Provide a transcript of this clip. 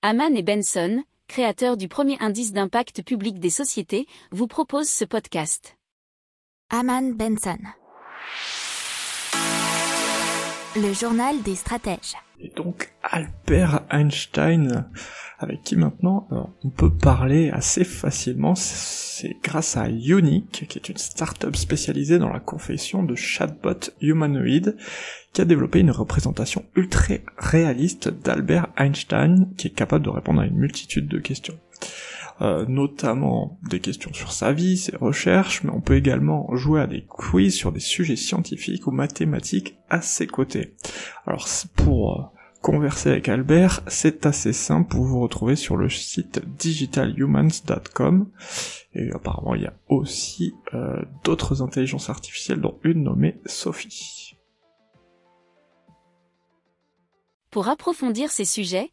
Haman et Benson, créateurs du premier indice d'impact public des sociétés, vous proposent ce podcast. Haman Benson. Le journal des stratèges. Et donc Albert Einstein, avec qui maintenant euh, on peut parler assez facilement, c'est grâce à Unique, qui est une startup spécialisée dans la confection de chatbots humanoïdes, qui a développé une représentation ultra réaliste d'Albert Einstein, qui est capable de répondre à une multitude de questions. Euh, notamment des questions sur sa vie, ses recherches, mais on peut également jouer à des quiz sur des sujets scientifiques ou mathématiques à ses côtés. Alors pour euh, converser avec Albert, c'est assez simple, vous vous retrouvez sur le site digitalhumans.com, et apparemment il y a aussi euh, d'autres intelligences artificielles, dont une nommée Sophie. Pour approfondir ces sujets,